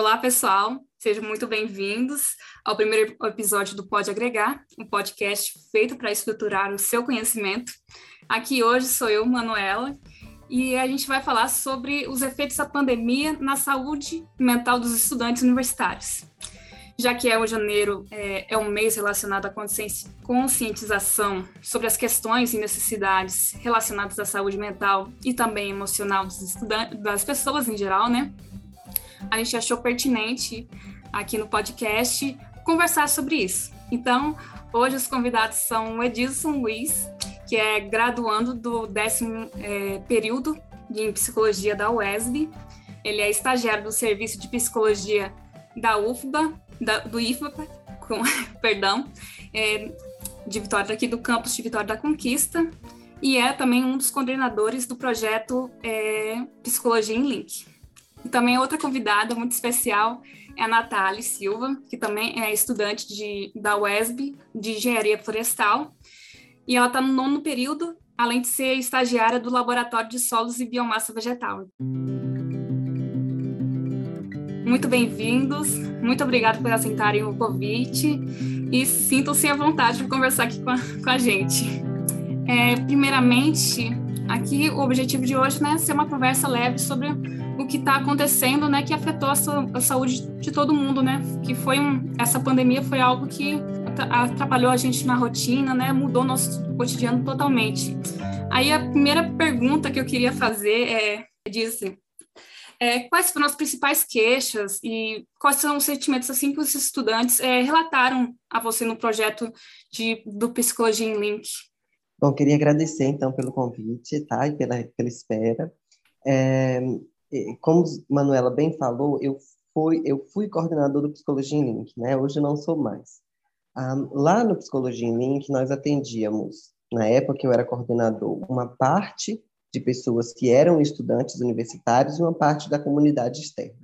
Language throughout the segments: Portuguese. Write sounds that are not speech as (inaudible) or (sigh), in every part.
Olá, pessoal, sejam muito bem-vindos ao primeiro episódio do Pode Agregar, um podcast feito para estruturar o seu conhecimento. Aqui hoje sou eu, Manuela, e a gente vai falar sobre os efeitos da pandemia na saúde mental dos estudantes universitários. Já que é o janeiro é, é um mês relacionado à conscientização sobre as questões e necessidades relacionadas à saúde mental e também emocional das pessoas em geral, né? A gente achou pertinente aqui no podcast conversar sobre isso. Então, hoje os convidados são o Edilson Luiz, que é graduando do décimo é, período em psicologia da UESB. Ele é estagiário do serviço de psicologia da UFBA, da, do IFBA, com, (laughs) perdão, é, de Vitória aqui do campus de Vitória da Conquista e é também um dos coordenadores do projeto é, Psicologia em Link. E também outra convidada muito especial é a Natália Silva, que também é estudante de, da UESB de Engenharia Florestal. E ela está no nono período, além de ser estagiária do Laboratório de Solos e Biomassa Vegetal. Muito bem-vindos, muito obrigada por aceitarem o convite e sintam-se à vontade de conversar aqui com a, com a gente. É, primeiramente, aqui o objetivo de hoje né, é ser uma conversa leve sobre o que está acontecendo, né, que afetou a, a, saúde de todo mundo, né, que foi um, essa pandemia foi algo que atrapalhou a gente na rotina, né, mudou nosso cotidiano totalmente. Aí a primeira pergunta que eu queria fazer é, disse, é, quais foram as principais queixas e quais são os sentimentos assim que os estudantes é, relataram a você no projeto de, do Psicologia em Link? Bom, queria agradecer então pelo convite, tá, e pela, pela espera. É, como Manuela bem falou, eu fui, eu fui coordenador do Psicologia em Link, né? Hoje não sou mais. lá no Psicologia em Link, nós atendíamos, na época que eu era coordenador, uma parte de pessoas que eram estudantes universitários e uma parte da comunidade externa.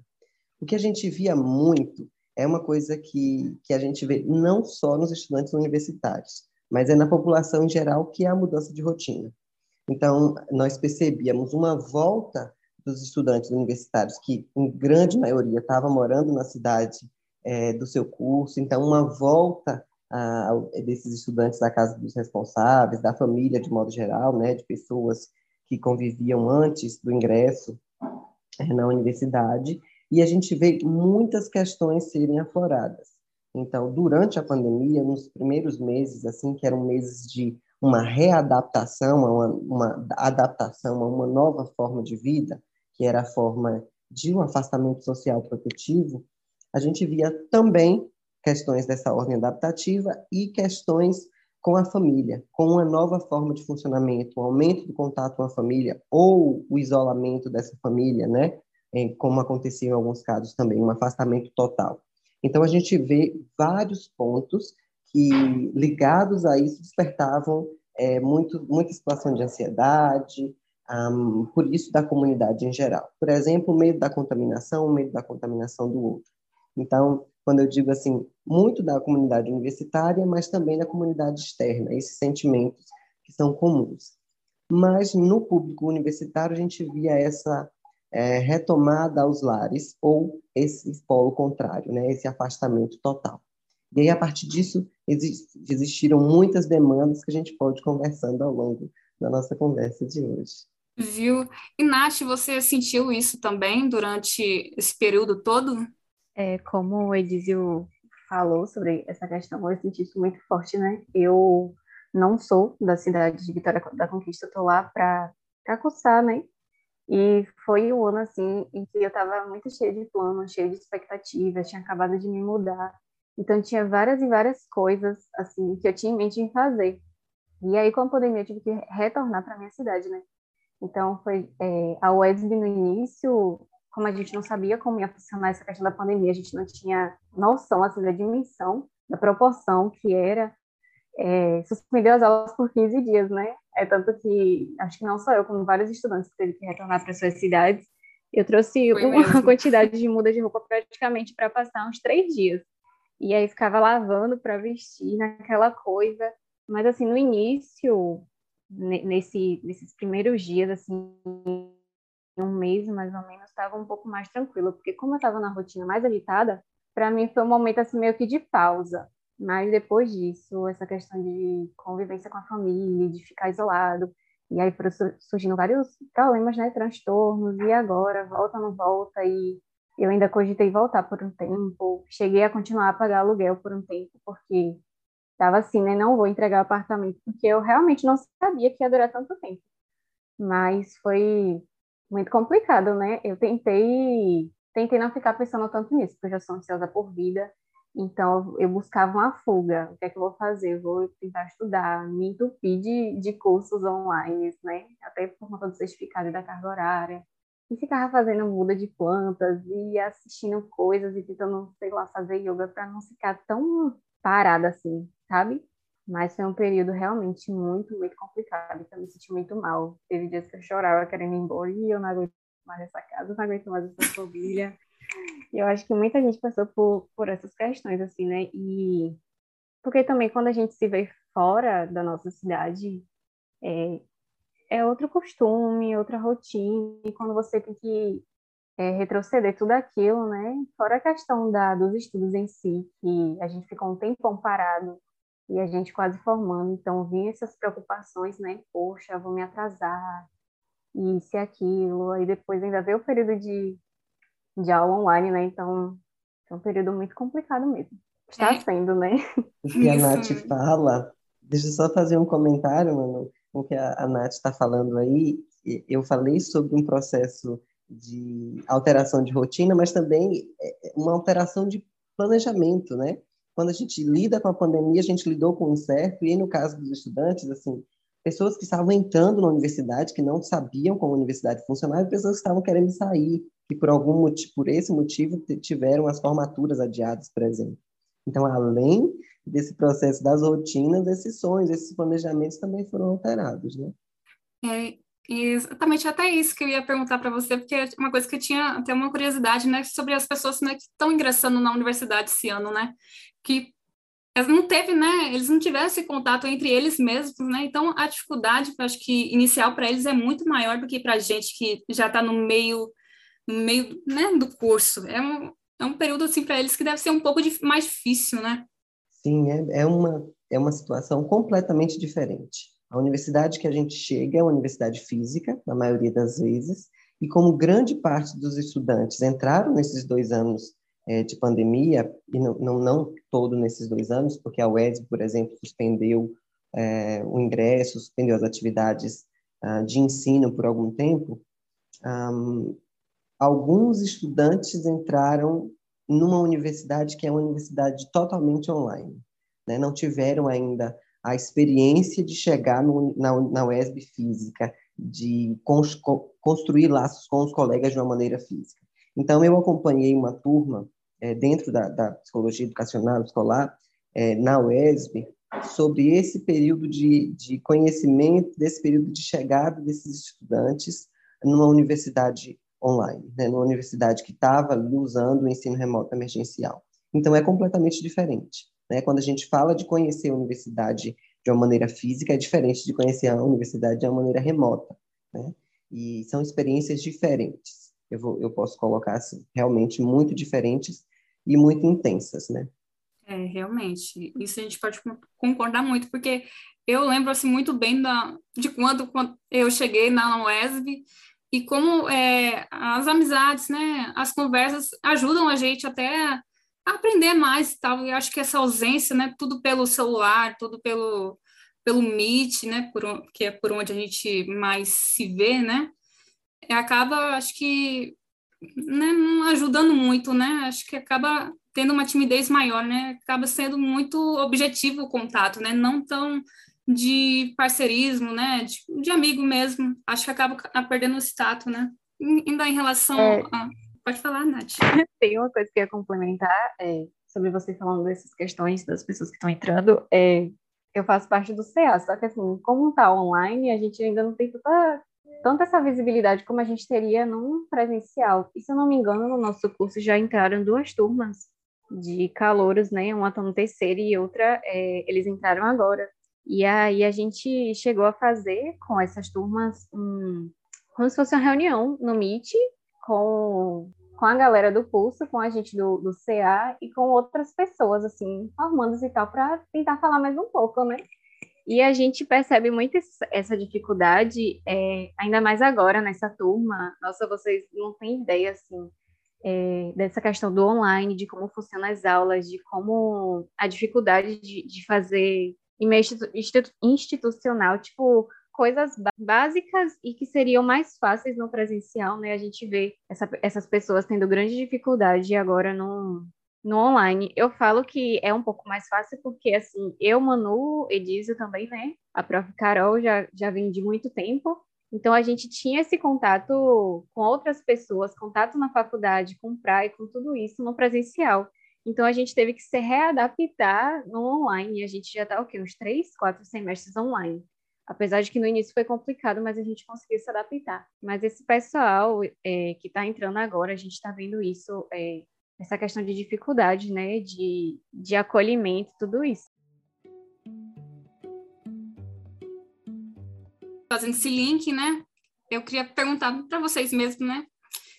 O que a gente via muito é uma coisa que, que a gente vê não só nos estudantes universitários, mas é na população em geral, que é a mudança de rotina. Então, nós percebíamos uma volta dos estudantes universitários, que em grande maioria estavam morando na cidade é, do seu curso, então uma volta a, desses estudantes da casa dos responsáveis, da família de modo geral, né, de pessoas que conviviam antes do ingresso é, na universidade, e a gente vê muitas questões serem afloradas. Então, durante a pandemia, nos primeiros meses, assim, que eram meses de uma readaptação, uma, uma adaptação a uma nova forma de vida, que era a forma de um afastamento social protetivo, a gente via também questões dessa ordem adaptativa e questões com a família, com uma nova forma de funcionamento, o um aumento do contato com a família ou o isolamento dessa família, né? Como aconteceu em alguns casos também, um afastamento total. Então a gente vê vários pontos que ligados a isso despertavam é, muito, muita situação de ansiedade, um, por isso da comunidade em geral. Por exemplo, o medo da contaminação, o medo da contaminação do outro. Então, quando eu digo assim, muito da comunidade universitária, mas também da comunidade externa, esses sentimentos que são comuns. Mas no público universitário a gente via essa é, retomada aos lares ou esse polo contrário, né, esse afastamento total. E aí, a partir disso, existiram muitas demandas que a gente pode conversando ao longo da nossa conversa de hoje. Viu? E, Nath, você sentiu isso também durante esse período todo? É, como o Edizio falou sobre essa questão, eu senti isso muito forte, né? Eu não sou da cidade de Vitória da Conquista, estou lá para cursar, né? E foi um ano, assim, em que eu estava muito cheia de planos, cheia de expectativas, tinha acabado de me mudar. Então, tinha várias e várias coisas, assim, que eu tinha em mente em fazer. E aí, com a pandemia, eu tive que retornar para minha cidade, né? Então, foi é, a UESB no início, como a gente não sabia como ia funcionar essa questão da pandemia, a gente não tinha noção, assim, da dimensão, da proporção que era, é, suspendeu as aulas por 15 dias, né? É tanto que, acho que não só eu, como vários estudantes que teve que retornar para suas cidades, eu trouxe Foi uma mesmo. (laughs) quantidade de muda de roupa praticamente para passar uns três dias. E aí ficava lavando para vestir naquela coisa. Mas, assim, no início, nesse, nesses primeiros dias, assim, um mês mais ou menos, estava um pouco mais tranquila, porque como eu estava na rotina mais agitada, para mim foi um momento assim meio que de pausa. Mas depois disso, essa questão de convivência com a família, de ficar isolado, e aí foram surgindo vários problemas, né, transtornos, e agora volta não volta, e eu ainda cogitei voltar por um tempo, cheguei a continuar a pagar aluguel por um tempo, porque estava assim, né, não vou entregar o apartamento, porque eu realmente não sabia que ia durar tanto tempo. Mas foi muito complicado, né? Eu tentei, tentei não ficar pensando tanto nisso, porque eu já sou ansiosa por vida, então, eu buscava uma fuga. O que é que eu vou fazer? Eu vou tentar estudar, me entupir de, de cursos online, né? Até por conta do certificado da carga horária. E ficava fazendo muda de plantas e assistindo coisas e tentando, sei lá, fazer yoga para não ficar tão parada assim, sabe? Mas foi um período realmente muito, muito complicado. Eu me senti muito mal. Teve dias que eu chorava querendo ir embora e eu não aguento mais essa casa, não aguento mais essa família. Eu acho que muita gente passou por, por essas questões, assim, né? E porque também quando a gente se vê fora da nossa cidade, é, é outro costume, outra rotina, e quando você tem que é, retroceder tudo aquilo, né? Fora a questão da, dos estudos em si, que a gente ficou um tempão parado e a gente quase formando, então vinha essas preocupações, né? Poxa, vou me atrasar, isso e aquilo, aí depois ainda veio o período de de aula online, né? Então, é um período muito complicado mesmo. Está é. sendo, né? O que a Nath fala, deixa eu só fazer um comentário, mano, o que a, a Nath está falando aí. Eu falei sobre um processo de alteração de rotina, mas também é, é uma alteração de planejamento, né? Quando a gente lida com a pandemia, a gente lidou com o incerto, e no caso dos estudantes, assim, pessoas que estavam entrando na universidade, que não sabiam como a universidade funcionava, e pessoas que estavam querendo sair, que por algum motivo, por esse motivo, tiveram as formaturas adiadas, por exemplo. Então, além desse processo das rotinas, esses sonhos, esses planejamentos também foram alterados, né? É, exatamente até isso que eu ia perguntar para você, porque é uma coisa que eu tinha até uma curiosidade, né, sobre as pessoas né, que estão ingressando na universidade esse ano, né, que não teve, né? Eles não tiveram esse contato entre eles mesmos, né? Então a dificuldade, acho que inicial para eles é muito maior do que para a gente que já está no meio, no meio, né, do curso. É um, é um período assim para eles que deve ser um pouco mais difícil, né? Sim, é, é uma é uma situação completamente diferente. A universidade que a gente chega é uma universidade física, na maioria das vezes, e como grande parte dos estudantes entraram nesses dois anos é, de pandemia, e não, não, não, todo nesses dois anos, porque a UESB, por exemplo, suspendeu é, o ingresso, suspendeu as atividades uh, de ensino por algum tempo, um, alguns estudantes entraram numa universidade que é uma universidade totalmente online. Né? Não tiveram ainda a experiência de chegar no, na, na UESB física, de construir laços com os colegas de uma maneira física. Então, eu acompanhei uma turma é, dentro da, da, psicologia educacional escolar, é, na UESB, sobre esse período de, de conhecimento, desse período de chegada desses estudantes numa universidade online, né, numa universidade que estava usando o ensino remoto emergencial. Então, é completamente diferente. Né? Quando a gente fala de conhecer a universidade de uma maneira física, é diferente de conhecer a universidade de uma maneira remota. Né? E são experiências diferentes eu, vou, eu posso colocar assim, realmente muito diferentes e muito intensas, né? É, realmente. Isso a gente pode concordar muito, porque eu lembro assim muito bem da, de quando, quando eu cheguei na UESB e como é, as amizades, né, as conversas ajudam a gente até aprender mais e tal. E acho que essa ausência, né, tudo pelo celular, tudo pelo pelo Meet, né, por, que é por onde a gente mais se vê, né, acaba, acho que, né, não ajudando muito, né? Acho que acaba tendo uma timidez maior, né? Acaba sendo muito objetivo o contato, né? Não tão de parceirismo, né? De, de amigo mesmo. Acho que acaba perdendo o status, né? Ainda em relação é... a... Pode falar, Nath. (laughs) Tem uma coisa que eu ia complementar é, sobre você falando dessas questões das pessoas que estão entrando. É, eu faço parte do CA, só que assim, como está online, a gente ainda não tem tanta tanto essa visibilidade como a gente teria num presencial. E se eu não me engano, no nosso curso já entraram duas turmas de calouros, né? Uma está no terceiro e outra é, eles entraram agora. E aí a gente chegou a fazer com essas turmas um, como se fosse uma reunião no Meet com, com a galera do curso, com a gente do, do CA e com outras pessoas, assim, formandos e tal, para tentar falar mais um pouco, né? E a gente percebe muito essa dificuldade, é, ainda mais agora nessa turma. Nossa, vocês não têm ideia, assim, é, dessa questão do online, de como funcionam as aulas, de como a dificuldade de, de fazer e-mail institucional, tipo, coisas básicas e que seriam mais fáceis no presencial, né? A gente vê essa, essas pessoas tendo grande dificuldade agora no, no online. Eu falo que é um pouco mais fácil porque, assim, eu, Manu, Edísio também, né? A prof. Carol já, já vem de muito tempo. Então, a gente tinha esse contato com outras pessoas, contato na faculdade, com praia, com tudo isso no presencial. Então, a gente teve que se readaptar no online. A gente já está, o quê? Uns três, quatro semestres online. Apesar de que no início foi complicado, mas a gente conseguiu se adaptar. Mas esse pessoal é, que está entrando agora, a gente está vendo isso, é, essa questão de dificuldade, né? De, de acolhimento, tudo isso. Fazendo esse link, né? Eu queria perguntar para vocês mesmo, né?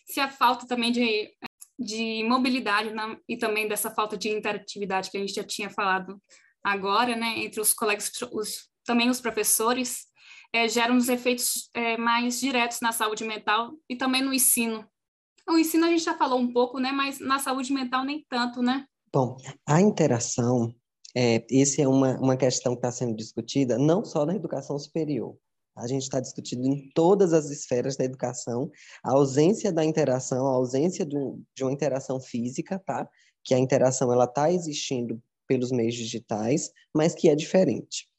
Se a falta também de de mobilidade na, e também dessa falta de interatividade que a gente já tinha falado agora, né, entre os colegas, os, também os professores, é, geram uns efeitos é, mais diretos na saúde mental e também no ensino. O ensino a gente já falou um pouco, né, mas na saúde mental nem tanto, né? Bom, a interação, é, esse é uma, uma questão que está sendo discutida não só na educação superior, a gente está discutindo em todas as esferas da educação a ausência da interação, a ausência de, um, de uma interação física, tá? Que a interação ela está existindo pelos meios digitais, mas que é diferente.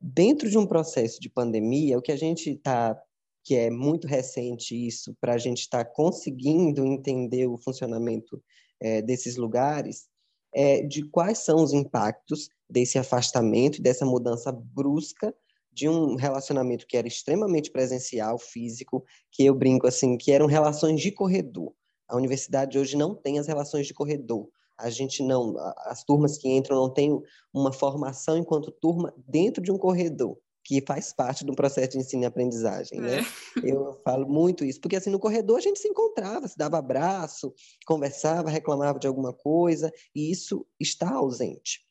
Dentro de um processo de pandemia, o que a gente está, que é muito recente isso, para a gente estar tá conseguindo entender o funcionamento é, desses lugares, é de quais são os impactos desse afastamento, dessa mudança brusca de um relacionamento que era extremamente presencial, físico, que eu brinco assim, que eram relações de corredor. A universidade hoje não tem as relações de corredor. A gente não, as turmas que entram não têm uma formação enquanto turma dentro de um corredor, que faz parte do processo de ensino e aprendizagem, né? É. Eu falo muito isso, porque assim, no corredor a gente se encontrava, se dava abraço, conversava, reclamava de alguma coisa, e isso está ausente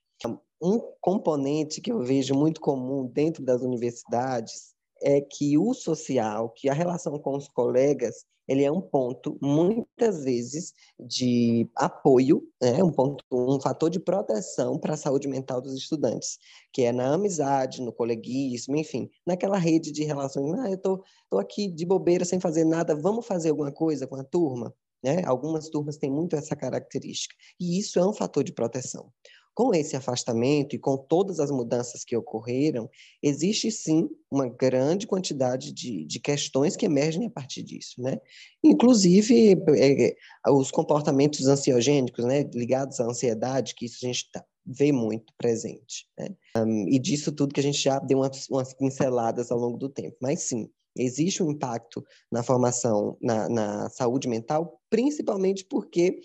um componente que eu vejo muito comum dentro das universidades é que o social, que a relação com os colegas, ele é um ponto muitas vezes de apoio, né? um ponto, um fator de proteção para a saúde mental dos estudantes, que é na amizade, no coleguismo, enfim, naquela rede de relações. Ah, eu tô, tô aqui de bobeira sem fazer nada, vamos fazer alguma coisa com a turma. Né? Algumas turmas têm muito essa característica. E isso é um fator de proteção. Com esse afastamento e com todas as mudanças que ocorreram, existe sim uma grande quantidade de, de questões que emergem a partir disso, né? Inclusive é, os comportamentos ansiogênicos, né, ligados à ansiedade, que isso a gente tá, vê muito presente, né? Um, e disso tudo que a gente já deu umas, umas pinceladas ao longo do tempo. Mas sim, existe um impacto na formação, na, na saúde mental, principalmente porque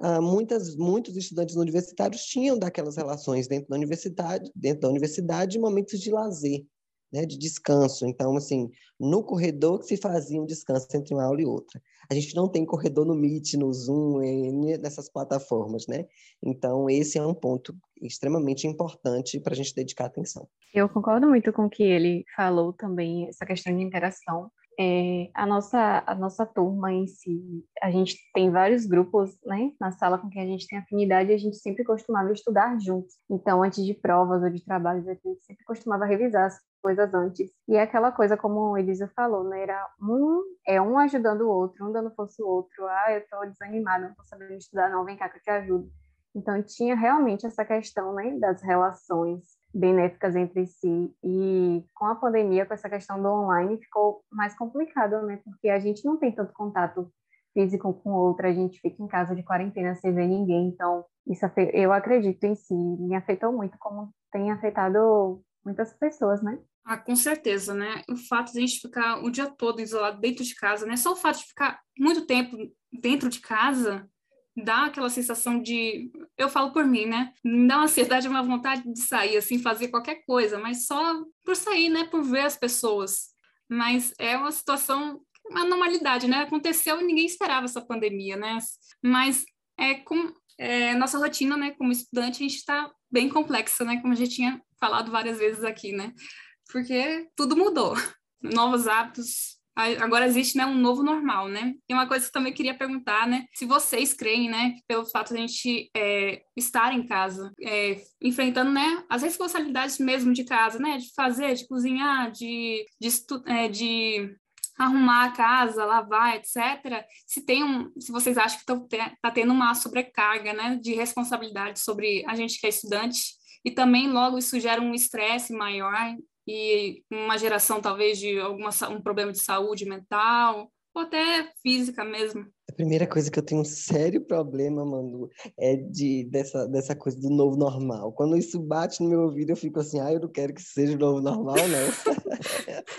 uh, muitas, muitos estudantes universitários tinham daquelas relações dentro da universidade, dentro da universidade, momentos de lazer, né, de descanso. Então, assim, no corredor que se fazia um descanso entre uma aula e outra. A gente não tem corredor no Meet, no Zoom, nessas plataformas, né? Então, esse é um ponto extremamente importante para a gente dedicar atenção. Eu concordo muito com o que ele falou também, essa questão de interação. É, a, nossa, a nossa turma em si, a gente tem vários grupos né, na sala com quem a gente tem afinidade e a gente sempre costumava estudar juntos. Então, antes de provas ou de trabalhos, a gente sempre costumava revisar as coisas antes. E é aquela coisa, como o Elisa falou, né, era um, é um ajudando o outro, um dando força ao outro. Ah, eu estou desanimada, não estou sabendo estudar, não, vem cá que eu te ajudo. Então, tinha realmente essa questão né, das relações benéficas entre si. E com a pandemia, com essa questão do online, ficou mais complicado, né? Porque a gente não tem tanto contato físico com outra, a gente fica em casa de quarentena sem ver ninguém. Então, isso eu acredito em si, me afetou muito, como tem afetado muitas pessoas, né? Ah, com certeza, né? O fato de a gente ficar o dia todo isolado dentro de casa, né? Só o fato de ficar muito tempo dentro de casa dá aquela sensação de. Eu falo por mim, né? Me dá uma ansiedade, uma vontade de sair, assim, fazer qualquer coisa, mas só por sair, né? Por ver as pessoas. Mas é uma situação uma normalidade, né? Aconteceu e ninguém esperava essa pandemia, né? Mas é com é, nossa rotina, né, como estudante, a gente está bem complexa, né, como a gente tinha falado várias vezes aqui, né? Porque tudo mudou, novos hábitos, agora existe né, um novo normal, né? E uma coisa que eu também queria perguntar, né? Se vocês creem, né, pelo fato de a gente é, estar em casa, é, enfrentando, né, as responsabilidades mesmo de casa, né? De fazer, de cozinhar, de, de, é, de arrumar a casa, lavar, etc. Se tem um, se vocês acham que está tendo uma sobrecarga, né, de responsabilidade sobre a gente que é estudante e também logo isso gera um estresse maior e uma geração talvez de alguma um problema de saúde mental ou até física mesmo. A primeira coisa que eu tenho um sério problema, Manu, é de dessa, dessa coisa do novo normal. Quando isso bate no meu ouvido, eu fico assim, ah, eu não quero que seja o novo normal, não.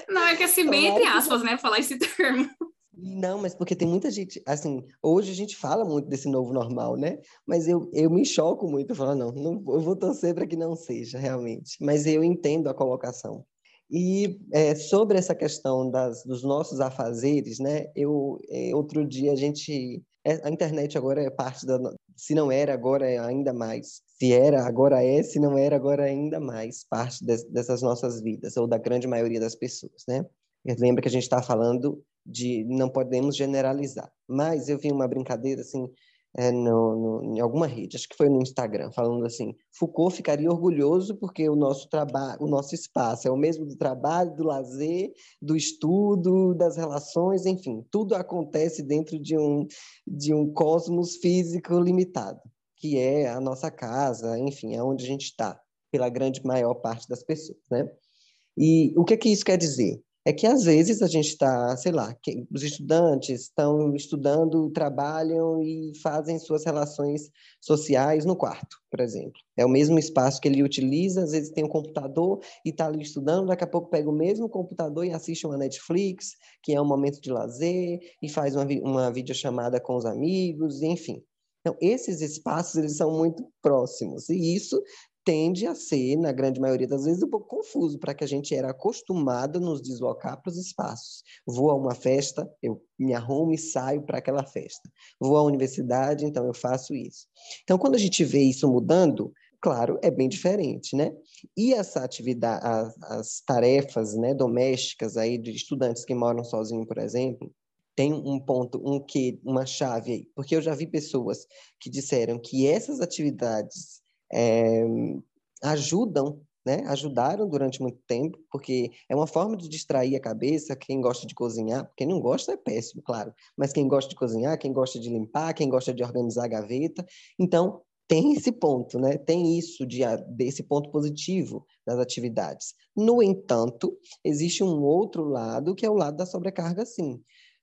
(laughs) não, é que assim, bem entre aspas, né, falar esse (laughs) termo. Não, mas porque tem muita gente, assim, hoje a gente fala muito desse novo normal, né? Mas eu, eu me choco muito, eu falo, não, não eu vou torcer para que não seja, realmente. Mas eu entendo a colocação. E é, sobre essa questão das, dos nossos afazeres, né? Eu, é, outro dia a gente... É, a internet agora é parte da... Se não era, agora é ainda mais. Se era, agora é. Se não era, agora é ainda mais parte de, dessas nossas vidas, ou da grande maioria das pessoas, né? Lembra que a gente está falando de não podemos generalizar. Mas eu vi uma brincadeira assim é, no, no, em alguma rede, acho que foi no Instagram, falando assim: Foucault ficaria orgulhoso porque o nosso trabalho, o nosso espaço é o mesmo do trabalho, do lazer, do estudo, das relações, enfim, tudo acontece dentro de um de um cosmos físico limitado, que é a nossa casa, enfim, é onde a gente está, pela grande maior parte das pessoas, né? E o que que isso quer dizer? É que às vezes a gente está, sei lá, os estudantes estão estudando, trabalham e fazem suas relações sociais no quarto, por exemplo. É o mesmo espaço que ele utiliza, às vezes tem um computador e está ali estudando, daqui a pouco pega o mesmo computador e assiste uma Netflix, que é um momento de lazer, e faz uma, uma videochamada com os amigos, enfim. Então, esses espaços, eles são muito próximos, e isso tende a ser, na grande maioria das vezes, um pouco confuso, para que a gente era acostumado a nos deslocar para os espaços. Vou a uma festa, eu me arrumo e saio para aquela festa. Vou à universidade, então eu faço isso. Então, quando a gente vê isso mudando, claro, é bem diferente, né? E essa atividade, as, as tarefas né, domésticas aí de estudantes que moram sozinhos, por exemplo, tem um ponto, um que, uma chave aí, porque eu já vi pessoas que disseram que essas atividades é, ajudam, né? Ajudaram durante muito tempo, porque é uma forma de distrair a cabeça. Quem gosta de cozinhar, quem não gosta é péssimo, claro, mas quem gosta de cozinhar, quem gosta de limpar, quem gosta de organizar a gaveta, então tem esse ponto, né? Tem isso de desse ponto positivo das atividades. No entanto, existe um outro lado que é o lado da sobrecarga, sim.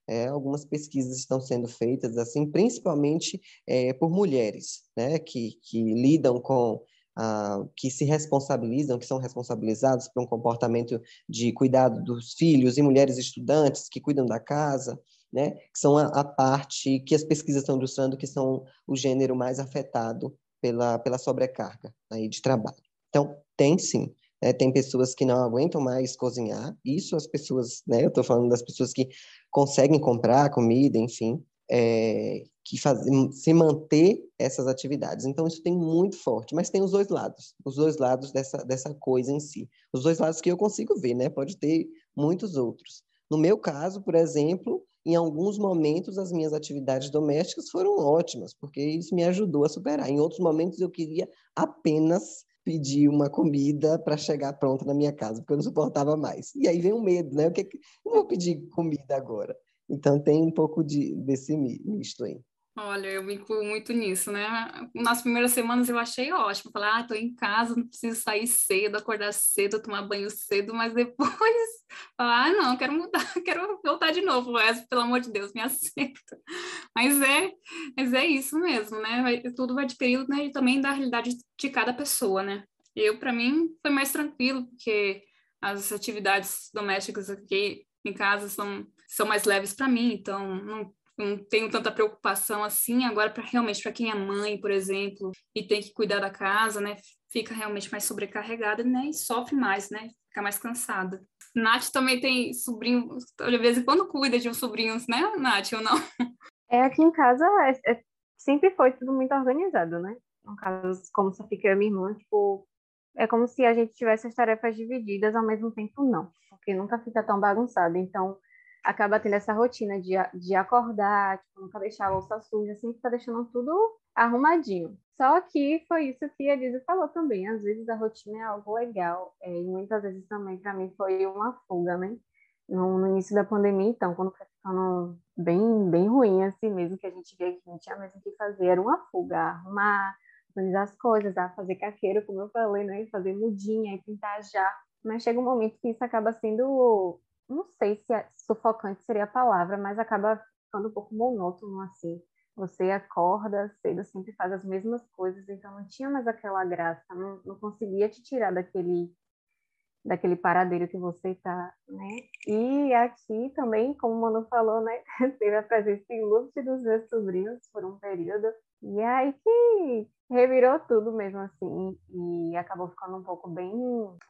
É, algumas pesquisas estão sendo feitas assim, principalmente é, por mulheres, né, que, que lidam com ah, que se responsabilizam, que são responsabilizados por um comportamento de cuidado dos filhos e mulheres estudantes que cuidam da casa, né, que são a, a parte que as pesquisas estão ilustrando que são o gênero mais afetado pela, pela sobrecarga aí de trabalho. Então, tem sim. É, tem pessoas que não aguentam mais cozinhar. Isso as pessoas, né? Eu estou falando das pessoas que conseguem comprar comida, enfim, é, que fazem se manter essas atividades. Então isso tem muito forte, mas tem os dois lados, os dois lados dessa dessa coisa em si. Os dois lados que eu consigo ver, né? Pode ter muitos outros. No meu caso, por exemplo, em alguns momentos as minhas atividades domésticas foram ótimas, porque isso me ajudou a superar. Em outros momentos eu queria apenas pedir uma comida para chegar pronta na minha casa, porque eu não suportava mais. E aí vem o medo, né? O que, que não vou pedir comida agora? Então tem um pouco de, desse misto aí. Olha, eu me incluo muito nisso, né? Nas primeiras semanas eu achei ótimo. Falei, ah, tô em casa, não preciso sair cedo, acordar cedo, tomar banho cedo, mas (laughs) depois, falar, ah, não, quero mudar, (laughs) quero voltar de novo, Wes, pelo amor de Deus, me aceita. Mas é, mas é isso mesmo, né? Tudo vai de período, né? E também da realidade de cada pessoa, né? Eu, para mim, foi mais tranquilo, porque as atividades domésticas aqui em casa são, são mais leves para mim, então não não tenho tanta preocupação assim. Agora, para realmente para quem é mãe, por exemplo, e tem que cuidar da casa, né, fica realmente mais sobrecarregada, né, e sofre mais, né, fica mais cansada. Nath também tem sobrinho, de vez em quando cuida de uns sobrinhos, né, Nath, ou não? É, aqui em casa é, é, sempre foi tudo muito organizado, né? No caso, como só fica eu e minha irmã, tipo, é como se a gente tivesse as tarefas divididas, ao mesmo tempo não, porque nunca fica tão bagunçado. Então, acaba tendo essa rotina de, de acordar, tipo, nunca deixar a louça suja, sempre tá deixando tudo arrumadinho. Só que foi isso que a Lisa falou também. Às vezes a rotina é algo legal, é, e muitas vezes também para mim foi uma fuga, né? No, no, início da pandemia, então, quando foi ficando bem, bem ruim assim mesmo, que a gente via que não tinha mesmo o que fazer, era uma fuga, arrumar, organizar as coisas, a fazer caqueiro, como eu falei, né? Fazer mudinha pintar já. Mas chega um momento que isso acaba sendo, não sei se é sufocante seria a palavra, mas acaba ficando um pouco monótono assim. Você acorda cedo, sempre faz as mesmas coisas, então não tinha mais aquela graça, não, não conseguia te tirar daquele daquele paradeiro que você está, né? E aqui também, como o Manu falou, né? (laughs) Teve a presença ilustre dos meus sobrinhos por um período. E aí que revirou tudo mesmo assim e acabou ficando um pouco bem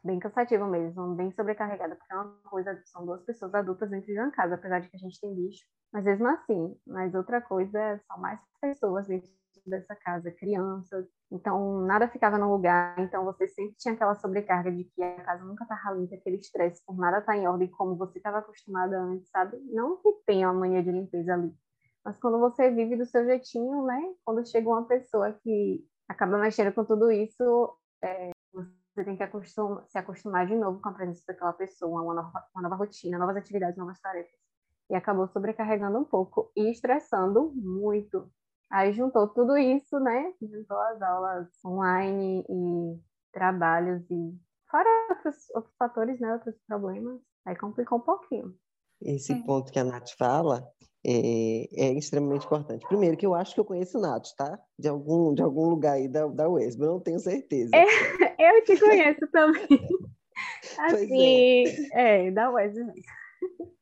bem cansativo mesmo, bem sobrecarregada, porque é uma coisa, são duas pessoas adultas dentro de uma casa, apesar de que a gente tem bicho, mas mesmo assim, mas outra coisa, são mais pessoas dentro dessa casa, crianças, então nada ficava no lugar, então você sempre tinha aquela sobrecarga de que a casa nunca estava limpa, aquele estresse por nada tá em ordem como você estava acostumada antes, sabe? Não que tenha uma mania de limpeza ali, mas quando você vive do seu jeitinho, né? Quando chega uma pessoa que acaba mexendo com tudo isso, é, você tem que acostumar, se acostumar de novo com a presença daquela pessoa, uma nova, uma nova rotina, novas atividades, novas tarefas. E acabou sobrecarregando um pouco e estressando muito. Aí juntou tudo isso, né? Juntou as aulas online e trabalhos e fora outros, outros fatores, né? Outros problemas. Aí complicou um pouquinho. Esse ponto que a Nath fala é, é, extremamente importante. Primeiro, que eu acho que eu conheço o Nath, tá? De algum, de algum lugar aí da, da UESB, eu não tenho certeza. É, (laughs) eu te conheço também. (laughs) assim, é. é, da UESB mesmo.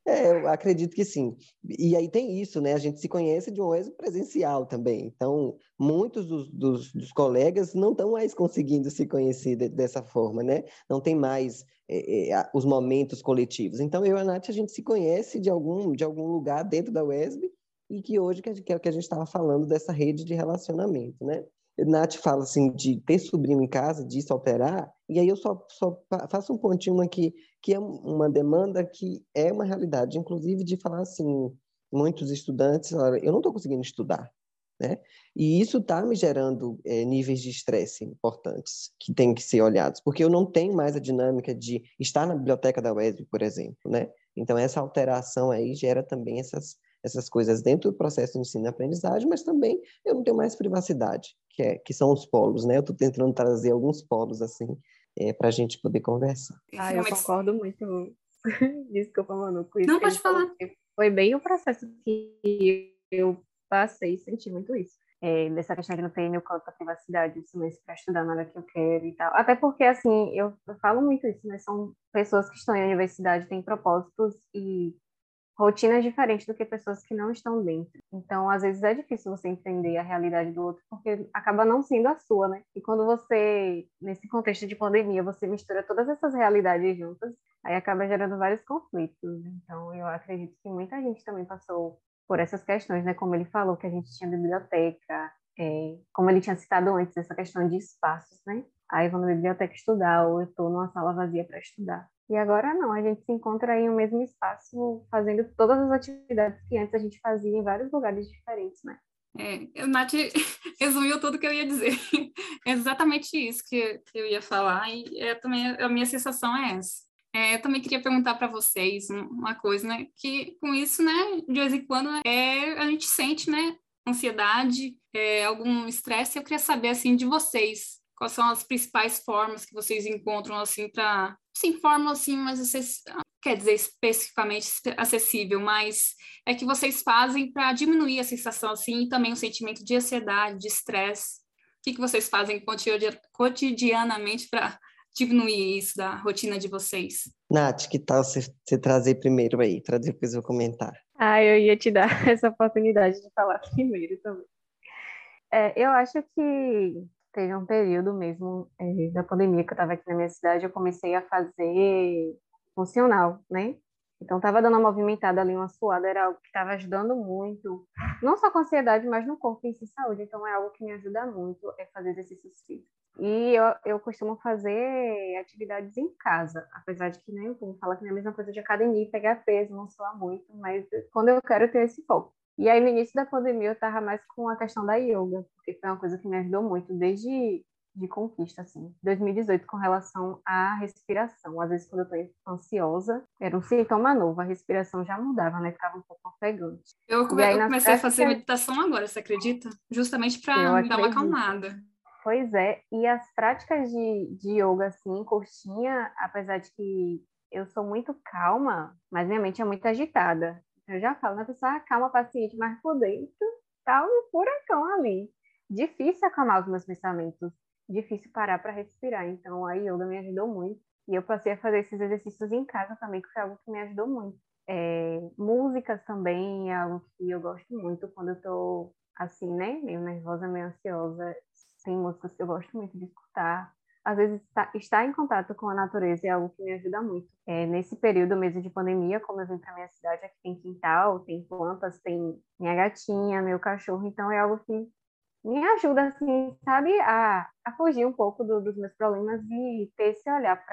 É, eu acredito que sim. E aí tem isso, né? A gente se conhece de um UESB presencial também. Então, muitos dos, dos, dos colegas não estão mais conseguindo se conhecer de, dessa forma, né? Não tem mais é, é, os momentos coletivos. Então, eu e a Nath, a gente se conhece de algum, de algum lugar dentro da UESB e que hoje que é o que a gente estava falando dessa rede de relacionamento, né? Nath fala assim de ter sobrinho em casa, disso alterar, e aí eu só, só faço um pontinho aqui, que é uma demanda que é uma realidade, inclusive de falar assim, muitos estudantes, eu não estou conseguindo estudar, né? E isso está me gerando é, níveis de estresse importantes que têm que ser olhados, porque eu não tenho mais a dinâmica de estar na biblioteca da UESB, por exemplo, né? Então, essa alteração aí gera também essas, essas coisas dentro do processo de ensino e aprendizagem, mas também eu não tenho mais privacidade, que, é, que são os polos, né? Eu estou tentando trazer alguns polos, assim, é, para a gente poder conversar. Ah, eu concordo muito. (laughs) Desculpa, Manu, com isso. Não, pode falar. Foi bem o processo que eu passei e senti muito isso. É, dessa questão de não ter meu canto da privacidade, o silêncio para estudar na hora que eu quero e tal. Até porque, assim, eu, eu falo muito isso, né? São pessoas que estão em universidade, têm propósitos e rotinas diferentes do que pessoas que não estão dentro. Então, às vezes é difícil você entender a realidade do outro, porque acaba não sendo a sua, né? E quando você, nesse contexto de pandemia, você mistura todas essas realidades juntas, aí acaba gerando vários conflitos. Então, eu acredito que muita gente também passou por essas questões, né? Como ele falou que a gente tinha biblioteca, é, como ele tinha citado antes, essa questão de espaços, né? Aí eu vou na biblioteca estudar, ou eu estou numa sala vazia para estudar. E agora não, a gente se encontra em um mesmo espaço, fazendo todas as atividades que antes a gente fazia em vários lugares diferentes, né? É, Nath (laughs) resumiu tudo que eu ia dizer. É (laughs) exatamente isso que, que eu ia falar, e é, também a minha sensação é essa. É, eu também queria perguntar para vocês uma coisa, né? Que com isso, né, de vez em quando, é, a gente sente, né, ansiedade, é, algum estresse. Eu queria saber, assim, de vocês, quais são as principais formas que vocês encontram, assim, para... Sim, forma, assim, mas quer dizer especificamente acessível, mas é que vocês fazem para diminuir a sensação, assim, e também o sentimento de ansiedade, de estresse. O que, que vocês fazem cotidianamente para diminuir isso da rotina de vocês? Nath, que tal você, você trazer primeiro aí, para depois eu comentar? Ah, eu ia te dar (laughs) essa oportunidade de falar (laughs) primeiro também. É, eu acho que teve um período mesmo é, da pandemia que eu estava aqui na minha cidade, eu comecei a fazer funcional, né? Então, estava dando uma movimentada ali, uma suada, era algo que estava ajudando muito, não só com ansiedade, mas no corpo em si, saúde. Então, é algo que me ajuda muito, é fazer exercícios físicos. E eu, eu costumo fazer atividades em casa, apesar de que nem né, eu fala que não é a mesma coisa de academia, pegar peso, não soa muito, mas quando eu quero ter esse foco. E aí, no início da pandemia, eu estava mais com a questão da yoga, porque foi uma coisa que me ajudou muito, desde de conquista, assim. 2018, com relação à respiração. Às vezes, quando eu tô ansiosa, era um sintoma novo, a respiração já mudava, né? Ficava um pouco ofegante. Eu, come aí, eu comecei a fazer meditação agora, você acredita? Justamente para me dar uma acalmada. Pois é, e as práticas de, de yoga, assim, coxinha, apesar de que eu sou muito calma, mas minha mente é muito agitada. Eu já falo, né, pessoa, calma, paciente, mas por dentro tá um furacão ali. Difícil acalmar os meus pensamentos difícil parar para respirar. Então, a yoga me ajudou muito. E eu passei a fazer esses exercícios em casa também, que foi algo que me ajudou muito. É, músicas também é algo que eu gosto muito quando eu tô assim, né? Meio nervosa, meio ansiosa. Tem músicas que eu gosto muito de escutar. Às vezes, estar, estar em contato com a natureza é algo que me ajuda muito. É, nesse período mesmo de pandemia, como eu vim para minha cidade, aqui tem quintal, tem plantas, tem minha gatinha, meu cachorro, então é algo que me ajuda, assim, sabe, a, a fugir um pouco do, dos meus problemas e ter esse olhar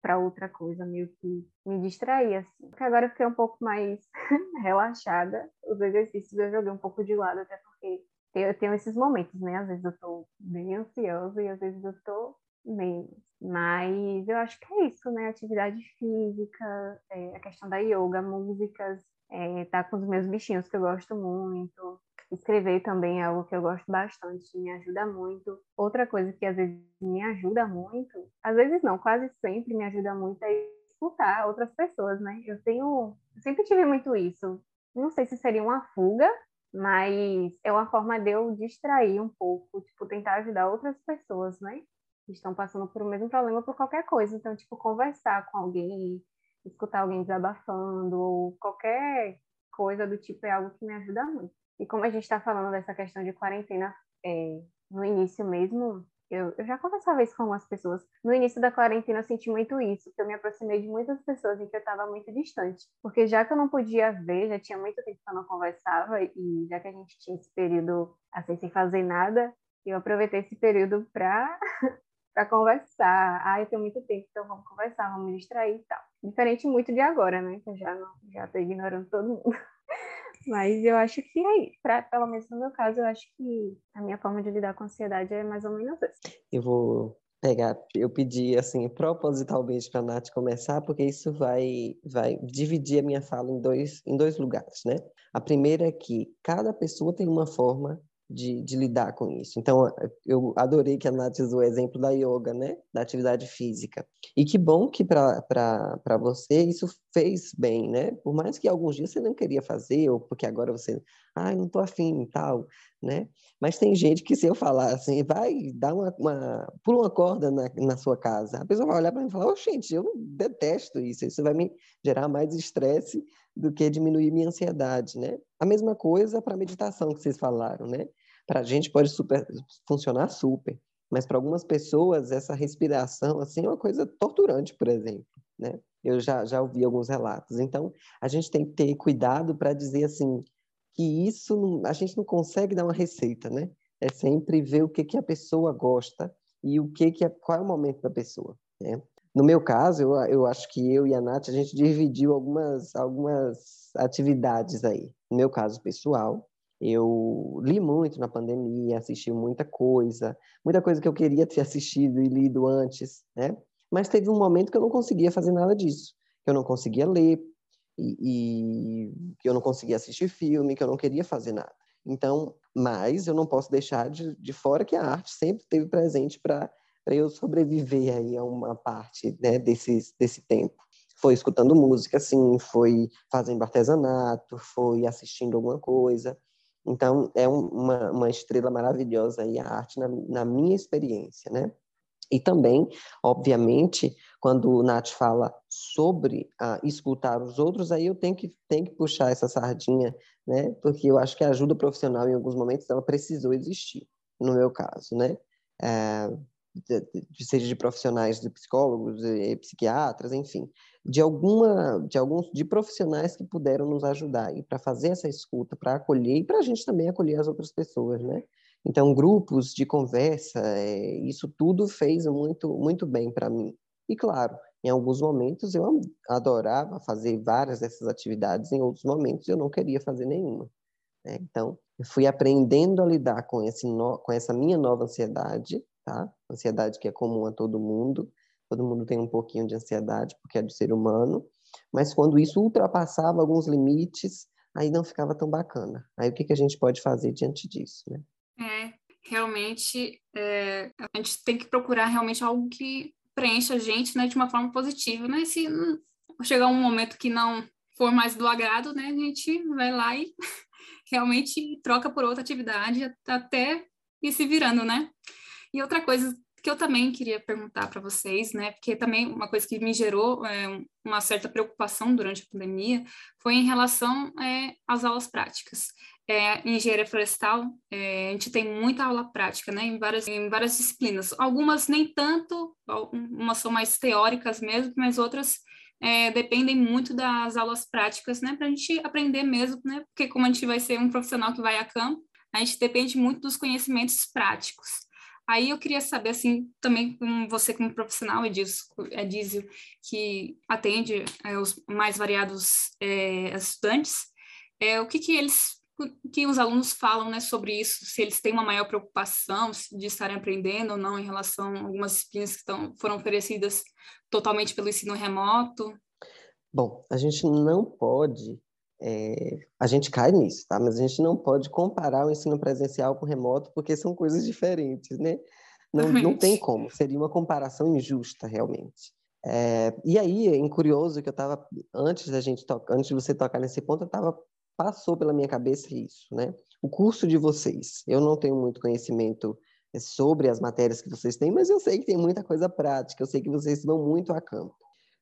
para outra coisa, meio que me distrair, assim. Porque agora eu fiquei um pouco mais (laughs) relaxada. Os exercícios eu joguei um pouco de lado, até porque eu tenho esses momentos, né? Às vezes eu tô bem ansiosa e às vezes eu tô menos. Mas eu acho que é isso, né? Atividade física, é, a questão da yoga, músicas, é, tá com os meus bichinhos que eu gosto muito, Escrever também é algo que eu gosto bastante, me ajuda muito. Outra coisa que às vezes me ajuda muito, às vezes não, quase sempre me ajuda muito é escutar outras pessoas, né? Eu tenho, eu sempre tive muito isso. Não sei se seria uma fuga, mas é uma forma de eu distrair um pouco, tipo, tentar ajudar outras pessoas, né? Estão passando por o mesmo problema por qualquer coisa. Então, tipo, conversar com alguém, escutar alguém desabafando, ou qualquer coisa do tipo é algo que me ajuda muito. E como a gente está falando dessa questão de quarentena é, no início mesmo, eu, eu, já conversava isso com algumas pessoas. No início da quarentena eu senti muito isso, que eu me aproximei de muitas pessoas em que eu estava muito distante. Porque já que eu não podia ver, já tinha muito tempo que eu não conversava, e já que a gente tinha esse período assim, sem fazer nada, eu aproveitei esse período para (laughs) para conversar. Ah, eu tenho muito tempo, então vamos conversar, vamos me distrair e tal. Diferente muito de agora, né? Eu já não, já tô ignorando todo mundo. (laughs) Mas eu acho que aí, pra, pelo menos no meu caso, eu acho que a minha forma de lidar com a ansiedade é mais ou menos essa. Eu vou pegar, eu pedi assim propositalmente para Nath começar, porque isso vai vai dividir a minha fala em dois em dois lugares, né? A primeira é que cada pessoa tem uma forma de, de, lidar com isso. Então, eu adorei que a Nath usou o exemplo da yoga, né? Da atividade física. E que bom que para você isso fez bem, né? Por mais que alguns dias você não queria fazer, ou porque agora você, ah, não tô afim e tal, né? Mas tem gente que se eu falar assim, vai dar uma, uma pula uma corda na, na sua casa, a pessoa vai olhar para mim e falar, oh, gente, eu detesto isso, isso vai me gerar mais estresse do que diminuir minha ansiedade, né? A mesma coisa para meditação que vocês falaram, né? Para a gente pode super, funcionar super, mas para algumas pessoas essa respiração assim é uma coisa torturante, por exemplo, né? Eu já, já ouvi alguns relatos. Então, a gente tem que ter cuidado para dizer assim que isso a gente não consegue dar uma receita, né? É sempre ver o que que a pessoa gosta e o que que é, qual é o momento da pessoa, né? No meu caso, eu, eu acho que eu e a Nath, a gente dividiu algumas, algumas atividades aí. No meu caso pessoal, eu li muito na pandemia, assisti muita coisa, muita coisa que eu queria ter assistido e lido antes, né? Mas teve um momento que eu não conseguia fazer nada disso, que eu não conseguia ler e, e que eu não conseguia assistir filme, que eu não queria fazer nada. Então, mas eu não posso deixar de, de fora que a arte sempre esteve presente para eu sobreviver aí a uma parte né, desse, desse tempo. Foi escutando música, sim, foi fazendo artesanato, foi assistindo alguma coisa. Então, é um, uma, uma estrela maravilhosa aí a arte na, na minha experiência, né? E também, obviamente, quando o Nath fala sobre ah, escutar os outros, aí eu tenho que, tenho que puxar essa sardinha, né? Porque eu acho que a ajuda profissional, em alguns momentos, ela precisou existir, no meu caso, né? É, de, seja de profissionais de psicólogos, e psiquiatras, enfim, de alguma, de alguns, de profissionais que puderam nos ajudar e para fazer essa escuta, para acolher e para a gente também acolher as outras pessoas, né? Então, grupos de conversa, é, isso tudo fez muito, muito bem para mim. E claro, em alguns momentos eu adorava fazer várias dessas atividades, em outros momentos eu não queria fazer nenhuma. Né? Então, eu fui aprendendo a lidar com, esse no, com essa minha nova ansiedade, tá? Ansiedade que é comum a todo mundo, todo mundo tem um pouquinho de ansiedade porque é do ser humano, mas quando isso ultrapassava alguns limites, aí não ficava tão bacana. Aí o que, que a gente pode fazer diante disso, né? É, realmente, é, a gente tem que procurar realmente algo que preencha a gente, né, de uma forma positiva, né? Se chegar um momento que não for mais do agrado, né, a gente vai lá e (laughs) realmente troca por outra atividade até ir se virando, né? E outra coisa que eu também queria perguntar para vocês, né, porque também uma coisa que me gerou é, uma certa preocupação durante a pandemia foi em relação é, às aulas práticas. É, em engenharia florestal, é, a gente tem muita aula prática, né, em várias, em várias disciplinas. Algumas nem tanto, umas são mais teóricas mesmo, mas outras é, dependem muito das aulas práticas, né, para a gente aprender mesmo, né, porque como a gente vai ser um profissional que vai a campo, a gente depende muito dos conhecimentos práticos. Aí eu queria saber, assim, também com você como profissional, Edísio, que atende é, os mais variados é, estudantes, é, o que, que eles que os alunos falam né, sobre isso, se eles têm uma maior preocupação de estarem aprendendo ou não em relação a algumas disciplinas que foram oferecidas totalmente pelo ensino remoto? Bom, a gente não pode, é, a gente cai nisso, tá? Mas a gente não pode comparar o ensino presencial com o remoto, porque são coisas diferentes, né? Não, não tem como, seria uma comparação injusta, realmente. É, e aí, é curioso que eu estava, antes da gente tocar, antes de você tocar nesse ponto, eu estava passou pela minha cabeça isso, né? O curso de vocês, eu não tenho muito conhecimento eh, sobre as matérias que vocês têm, mas eu sei que tem muita coisa prática, eu sei que vocês vão muito a campo.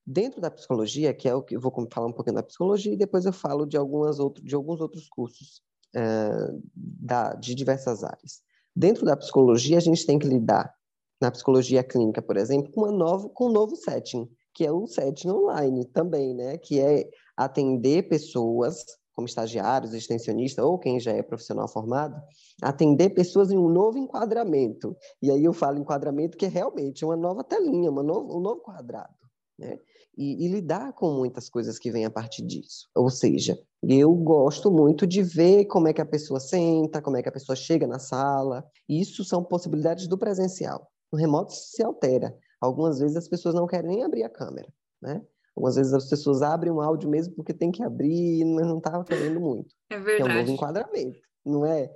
Dentro da psicologia, que é o que eu vou falar um pouquinho da psicologia e depois eu falo de algumas outro, de alguns outros cursos uh, da, de diversas áreas. Dentro da psicologia, a gente tem que lidar na psicologia clínica, por exemplo, com nova, com um novo setting, que é o setting online também, né? Que é atender pessoas como estagiários, extensionistas ou quem já é profissional formado, atender pessoas em um novo enquadramento. E aí eu falo enquadramento que é realmente uma nova telinha, uma novo, um novo quadrado. Né? E, e, lidar com muitas coisas que vêm a partir disso. Ou seja, eu gosto muito de ver como é que a pessoa senta, como é que a pessoa chega na sala. Isso são possibilidades do presencial. No remoto se altera. Algumas vezes as pessoas não querem nem abrir a câmera, né? Algumas vezes as pessoas abrem um áudio mesmo porque tem que abrir, mas não estava querendo muito. É verdade. É um novo enquadramento, não é?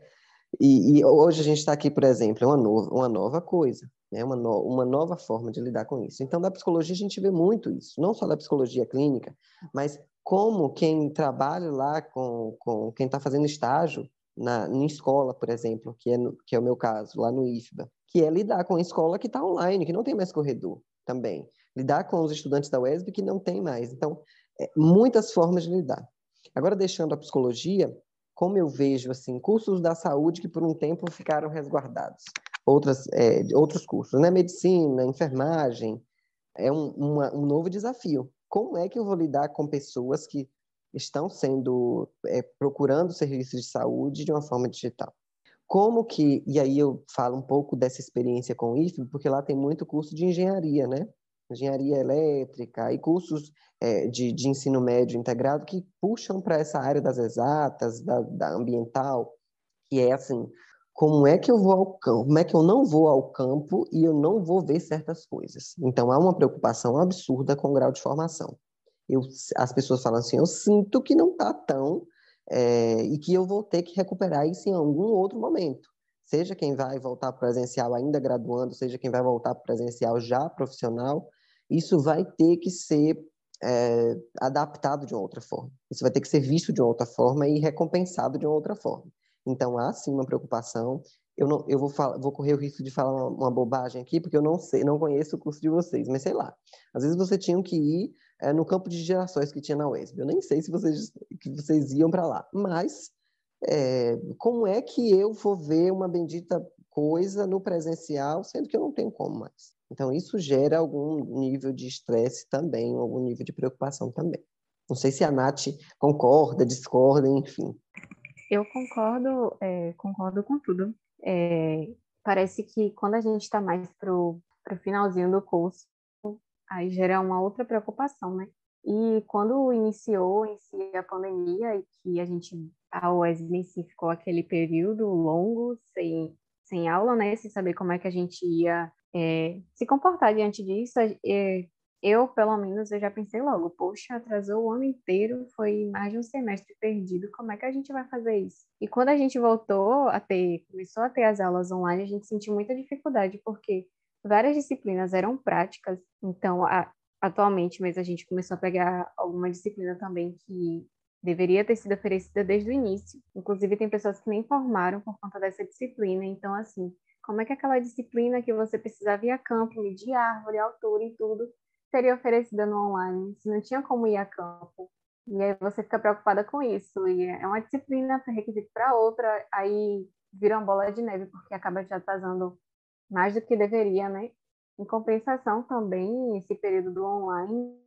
E, e hoje a gente está aqui, por exemplo, é uma nova, uma nova coisa, né? uma, no, uma nova forma de lidar com isso. Então, da psicologia a gente vê muito isso, não só da psicologia clínica, mas como quem trabalha lá com, com quem está fazendo estágio na, na escola, por exemplo, que é, no, que é o meu caso, lá no IFBA, que é lidar com a escola que está online, que não tem mais corredor também lidar com os estudantes da UESB que não tem mais. Então, é, muitas formas de lidar. Agora, deixando a psicologia, como eu vejo assim, cursos da saúde que por um tempo ficaram resguardados, outras, é, outros cursos, né? Medicina, enfermagem, é um, uma, um novo desafio. Como é que eu vou lidar com pessoas que estão sendo é, procurando serviços de saúde de uma forma digital? Como que, e aí eu falo um pouco dessa experiência com o IFB, porque lá tem muito curso de engenharia, né? engenharia elétrica e cursos é, de, de ensino médio integrado que puxam para essa área das exatas, da, da ambiental, que é assim, como é que eu vou ao campo, como é que eu não vou ao campo e eu não vou ver certas coisas. Então há uma preocupação absurda com o grau de formação. Eu, as pessoas falam assim, eu sinto que não está tão é, e que eu vou ter que recuperar isso em algum outro momento seja quem vai voltar presencial ainda graduando, seja quem vai voltar presencial já profissional, isso vai ter que ser é, adaptado de outra forma. Isso vai ter que ser visto de outra forma e recompensado de outra forma. Então, há sim uma preocupação. Eu, não, eu vou, falar, vou correr o risco de falar uma, uma, bobagem aqui, porque eu não sei, não conheço o curso de vocês, mas sei lá. Às vezes você tinha que ir é, no campo de gerações que tinha na UESB. Eu nem sei se vocês, que vocês iam para lá, mas é, como é que eu vou ver uma bendita coisa no presencial, sendo que eu não tenho como mais. Então, isso gera algum nível de estresse também, algum nível de preocupação também. Não sei se a Nath concorda, discorda, enfim. Eu concordo, é, concordo com tudo. É, parece que quando a gente está mais para o finalzinho do curso, aí gera uma outra preocupação, né? E quando iniciou em si a pandemia e que a gente, a Wesley si ficou aquele período longo sem, sem aula, né? Sem saber como é que a gente ia é, se comportar diante disso, é, eu, pelo menos, eu já pensei logo, poxa, atrasou o ano inteiro, foi mais de um semestre perdido, como é que a gente vai fazer isso? E quando a gente voltou a ter, começou a ter as aulas online, a gente sentiu muita dificuldade, porque várias disciplinas eram práticas, então, a, atualmente mesmo a gente começou a pegar alguma disciplina também que deveria ter sido oferecida desde o início. Inclusive, tem pessoas que nem formaram por conta dessa disciplina, então, assim, como é que aquela disciplina que você precisava ir a campo, medir árvore, altura e tudo, seria oferecida no online, se não tinha como ir a campo. E aí você fica preocupada com isso. E é uma disciplina requisito para outra, aí vira uma bola de neve, porque acaba já atrasando mais do que deveria, né? Em compensação, também, esse período do online,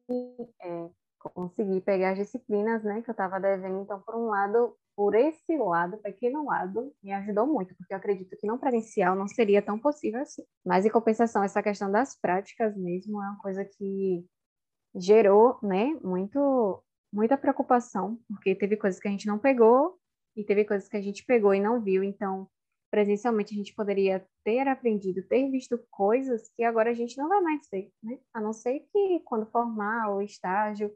é, consegui pegar as disciplinas, né, que eu estava devendo. Então, por um lado, por esse lado, pequeno lado, me ajudou muito, porque eu acredito que não presencial não seria tão possível assim. Mas, em compensação, essa questão das práticas mesmo é uma coisa que gerou, né, muito, muita preocupação, porque teve coisas que a gente não pegou e teve coisas que a gente pegou e não viu. Então, presencialmente a gente poderia ter aprendido, ter visto coisas que agora a gente não vai mais ver, né? A não ser que quando formar o estágio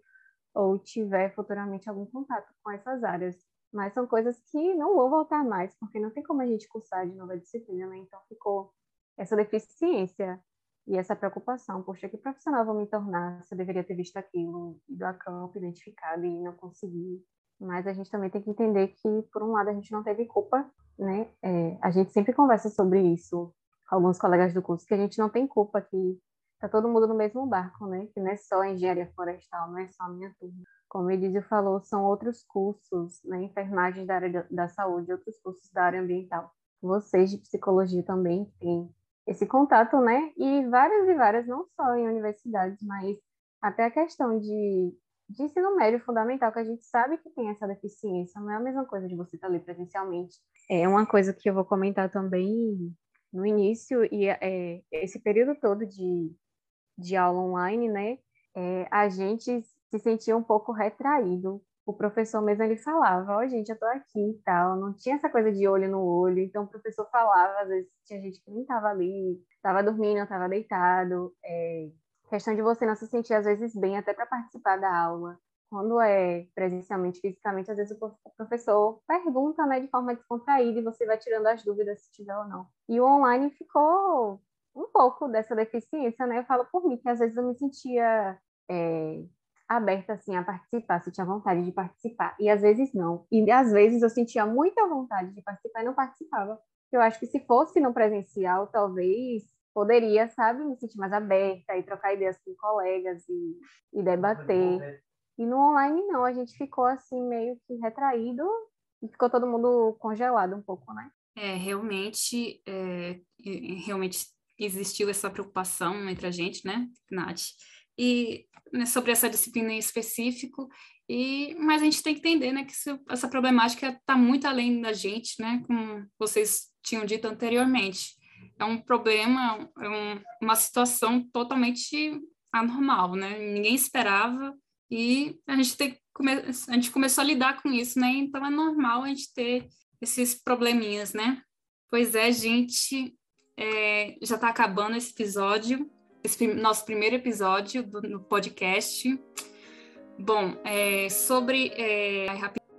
ou tiver futuramente algum contato com essas áreas. Mas são coisas que não vão voltar mais, porque não tem como a gente cursar de nova disciplina, né? Então ficou essa deficiência e essa preocupação. Poxa, que profissional vou me tornar se eu deveria ter visto aquilo, ido a campo, identificado e não consegui? Mas a gente também tem que entender que, por um lado, a gente não teve culpa, né? É, a gente sempre conversa sobre isso com alguns colegas do curso, que a gente não tem culpa, que tá todo mundo no mesmo barco, né? Que não é só engenharia florestal, não é só a minha turma como o Edísio falou, são outros cursos, né, enfermagem da área da saúde, outros cursos da área ambiental. Vocês de psicologia também têm esse contato, né? E várias e várias, não só em universidades, mas até a questão de, de ensino médio fundamental, que a gente sabe que tem essa deficiência, não é a mesma coisa de você estar ali presencialmente. É uma coisa que eu vou comentar também no início, e é, esse período todo de, de aula online, né? É, a gente se sentia um pouco retraído. O professor mesmo ele falava, ó, oh, gente, eu tô aqui e tal. Não tinha essa coisa de olho no olho. Então o professor falava, às vezes tinha gente que nem tava ali, tava dormindo, tava deitado. É... Questão de você não se sentir às vezes bem até para participar da aula. Quando é presencialmente, fisicamente, às vezes o professor pergunta, né, de forma descontraída e você vai tirando as dúvidas se tiver ou não. E o online ficou um pouco dessa deficiência, né? Eu falo por mim que às vezes eu me sentia é, aberta assim a participar, se tinha vontade de participar. E às vezes não. E às vezes eu sentia muita vontade de participar e não participava. Eu acho que se fosse no presencial, talvez poderia, sabe, me sentir mais aberta e trocar ideias com colegas e, e debater. E no online não, a gente ficou assim meio que retraído e ficou todo mundo congelado um pouco, né? É, realmente, é, realmente existiu essa preocupação entre a gente, né, Nath? E né, sobre essa disciplina em específico. E mas a gente tem que entender né que essa problemática está muito além da gente né como vocês tinham dito anteriormente. É um problema é um, uma situação totalmente anormal né? Ninguém esperava e a gente tem a gente começou a lidar com isso né? Então é normal a gente ter esses probleminhas né? Pois é gente é, já está acabando esse episódio esse nosso primeiro episódio do podcast. Bom, é, sobre é,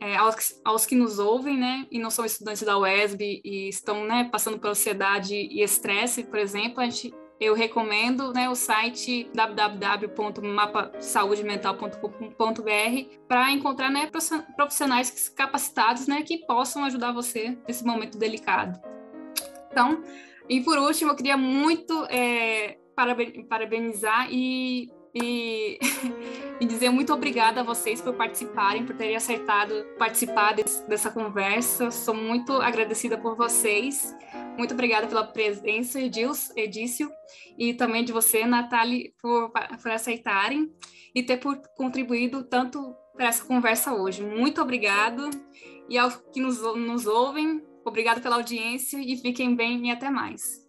é, aos, aos, que nos ouvem, né, e não são estudantes da UESB e estão, né, passando por ansiedade e estresse, por exemplo, a gente, eu recomendo, né, o site www.mapasaudemental.com.br para encontrar, né, profissionais capacitados, né, que possam ajudar você nesse momento delicado. Então, e por último, eu queria muito é, parabenizar e, e, (laughs) e, dizer muito obrigada a vocês por participarem, por terem acertado participar desse, dessa conversa. Sou muito agradecida por vocês. Muito obrigada pela presença, Edício, e também de você, Natália, por, por aceitarem e ter por contribuído tanto para essa conversa hoje. Muito obrigado. E aos que nos, nos ouvem, obrigado pela audiência e fiquem bem e até mais.